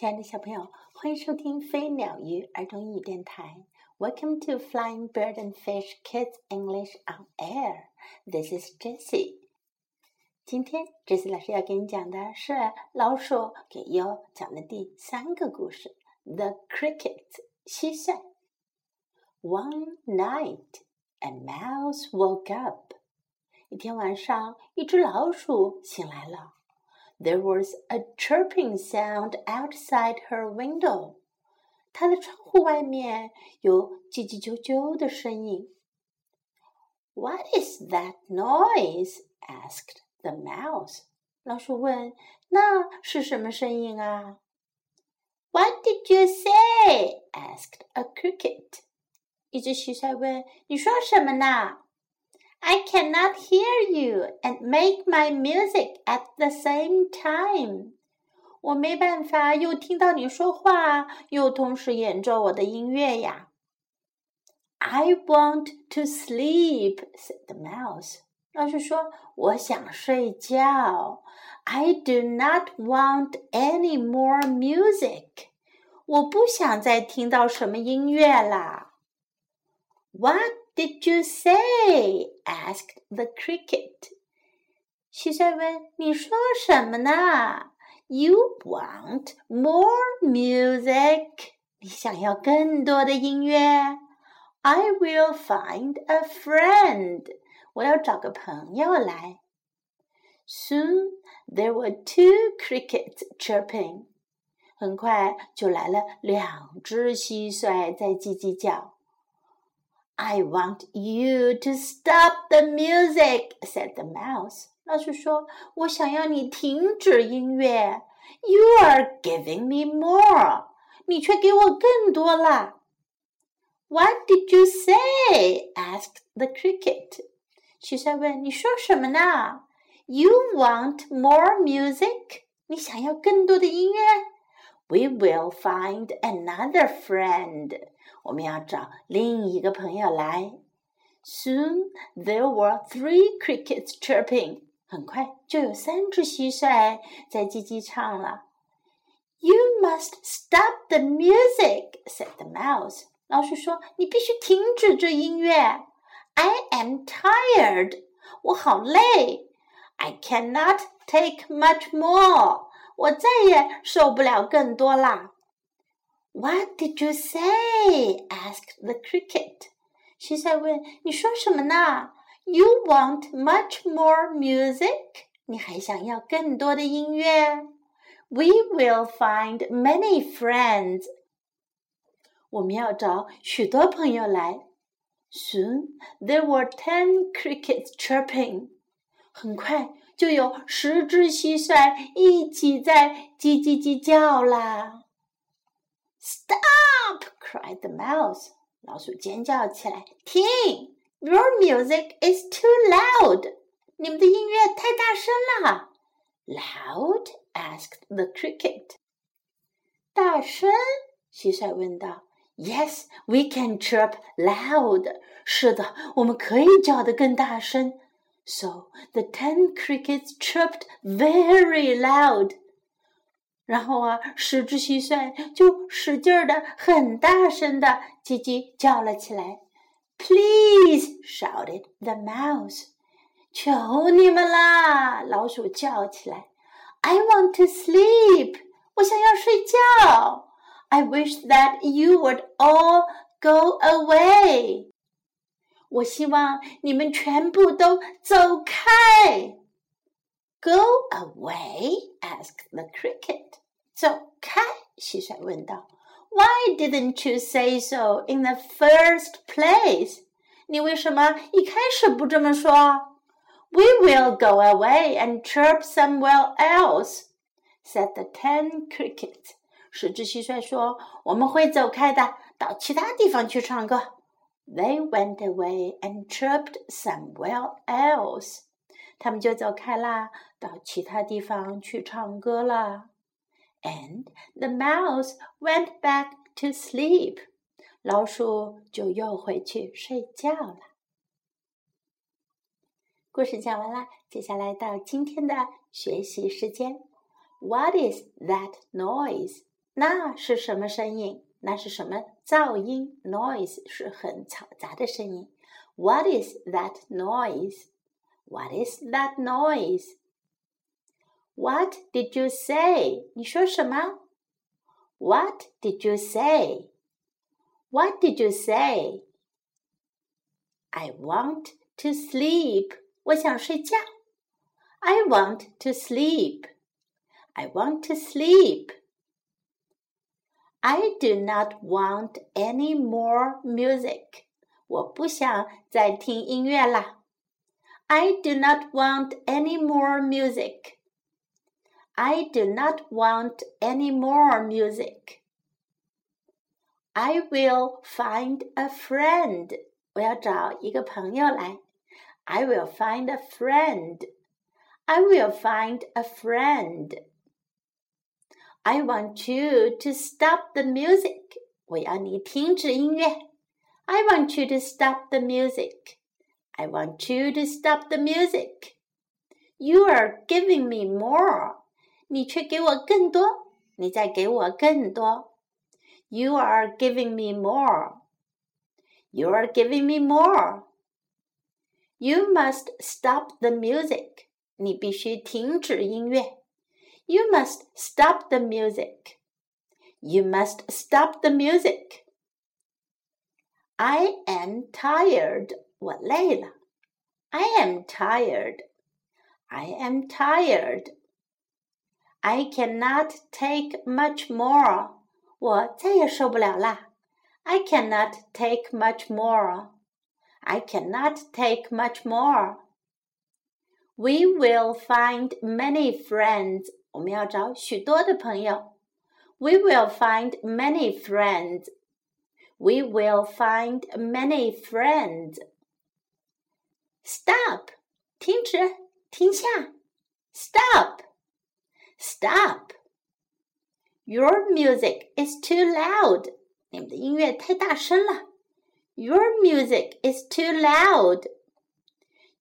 亲爱的小朋友，欢迎收听飞鸟鱼儿童英语电台。Welcome to Flying Bird and Fish Kids English on Air. This is Jessie. 今天，Jessie 老师要给你讲的是老鼠给优讲的第三个故事《The Cricket》蟋蟀。One night, a mouse woke up. 一天晚上，一只老鼠醒来了。there was a chirping sound outside her window. 她的窗户外面有叽叽啾啾的声音。What is that noise? asked the mouse. 老鼠问：“那是什么声音啊？”What did you say? asked a cricket. 一只蟋蟀问：“你说什么呢？” I cannot hear you and make my music at the same time. 我没办法又听到你说话，又同时演奏我的音乐呀。I want to sleep," said the mouse. 老师说：“我想睡觉。” I do not want any more music. 我不想再听到什么音乐啦。What did you say? asked the cricket. 蟋蟀问：“你说什么呢？”You want more music？你想要更多的音乐？I will find a friend。我要找个朋友来。Soon there were two crickets chirping。很快就来了两只蟋蟀在叽叽叫。 I want you to stop the music," said the mouse. 老鼠说：“我想要你停止音乐。” You are giving me more. 你却给我更多了。What did you say? asked the cricket. 蟋蟀问：“你说什么呢？”You want more music? 你想要更多的音乐 ？We will find another friend. 我们要找另一个朋友来。Soon there were three crickets chirping。很快就有三只蟋蟀在叽叽唱了。You must stop the music," said the mouse. 老鼠说：“你必须停止这音乐。” I am tired. 我好累。I cannot take much more. 我再也受不了更多啦。what did you say? asked the cricket. 蟋蟀问：“你说什么呢？”You want much more music? 你还想要更多的音乐？We will find many friends. 我们要找许多朋友来。Soon there were ten crickets chirping. 很快 就有十只蟋蟀一起在叽叽叽叫啦。Stop! cried the mouse. 老鼠尖叫起来：“停！Your music is too loud. 你们的音乐太大声了。” Loud? asked the cricket. 大声？蟋蟀问道。Yes, we can chirp loud. 是的，我们可以叫得更大声。 So the ten crickets chirped very loud. 然后啊，十只蟋蟀就使劲儿的、很大声的叽叽叫了起来。Please shouted the mouse，求你们啦！老鼠叫起来。I want to sleep，我想要睡觉。I wish that you would all go away， 我希望你们全部都走开。Go away？asked the cricket. 走开！蟋蟀问道。Why didn't you say so in the first place？你为什么一开始不这么说？We will go away and chirp somewhere else," said the ten crickets. 十只蟋蟀说：“我们会走开的，到其他地方去唱歌。” They went away and chirped somewhere else. 他们就走开啦，到其他地方去唱歌啦。and the mouse went back to sleep. 老鼠就又回去睡觉了。故事讲完了，接下来到今天的学习时间。What is that noise？ 那是什么声音？ 那是什么噪音？Noise 是很嘈杂的声音。What is that noise? What is that noise? What did you say? 你说什么？What did you say? What did you say? I want to sleep. 我想睡觉。I want to sleep. I want to sleep. I do not want any more music. 我不想再听音乐啦。I do not want any more music. I do not want any more music. I will find a friend. 我要找一个朋友来。I will find a friend. I will find a friend. I want you to stop the music. 我要你停止音乐。I want you to stop the music. I want you to stop the music. You are giving me more. 你却给我更多。你在给我更多。You are giving me more. You are giving me more. You must stop the music. 你必须停止音乐。 You must stop the music. You must stop the music. I am tired. 我累了。I am tired. I am tired. I cannot take much more. 我再也受不了啦。I cannot take much more. I cannot take much more. We will find many friends. 我们要找许多的朋友。We will find many friends. We will find many friends. Stop. 停止，停下。Stop. Stop. Your music is too loud. 你们的音乐太大声了。Your music is too loud.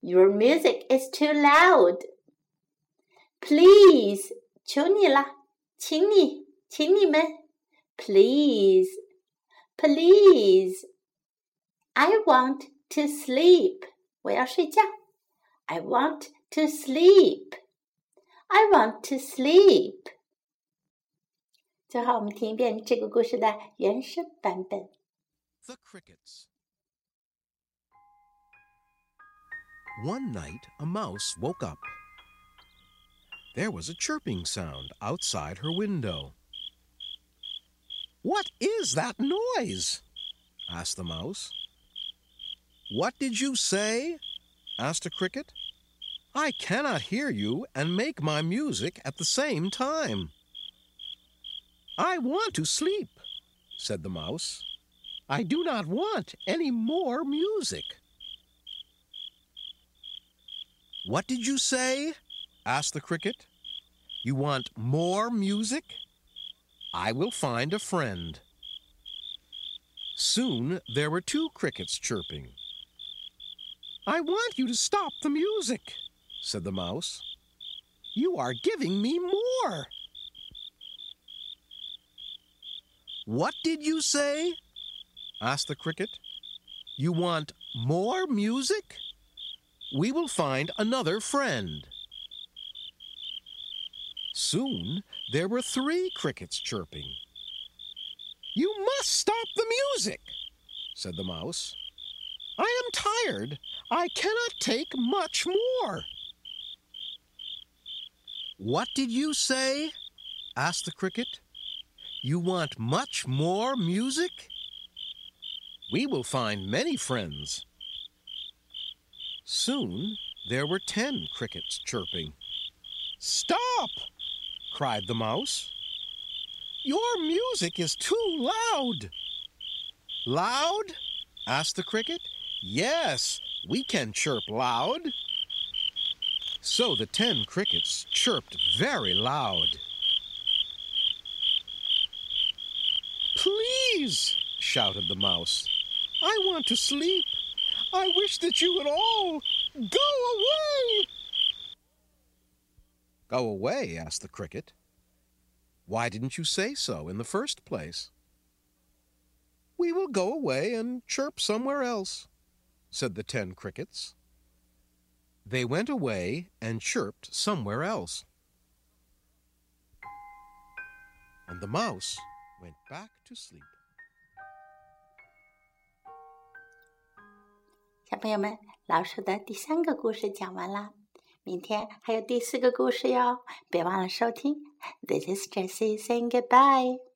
Your music is too loud. Please，求你了，请你，请你们，please, please. I want to sleep. 我要睡觉。I want to sleep. I want to sleep. 最后，我们听一遍这个故事的原声版本。The Crickets. One night, a mouse woke up. There was a chirping sound outside her window. What is that noise? asked the mouse. What did you say? asked a cricket. I cannot hear you and make my music at the same time. I want to sleep, said the mouse. I do not want any more music. What did you say? Asked the cricket. You want more music? I will find a friend. Soon there were two crickets chirping. I want you to stop the music, said the mouse. You are giving me more. What did you say? asked the cricket. You want more music? we will find another friend. Soon there were three crickets chirping. You must stop the music, said the mouse. I am tired. I cannot take much more. What did you say? asked the cricket. You want much more music? We will find many friends, Soon there were ten crickets chirping. Stop! Cried the mouse. Your music is too loud. Loud? asked the cricket. Yes, we can chirp loud. So the ten crickets chirped very loud. Please, shouted the mouse. I want to sleep. I wish that you would all go away. Go away? asked the cricket. Why didn't you say so in the first place? We will go away and chirp somewhere else, said the ten crickets. They went away and chirped somewhere else. And the mouse went back to sleep. 小朋友们，老鼠的第三个故事讲完了， 明天还有第四个故事哟，别忘了收听。This is Jessie saying goodbye.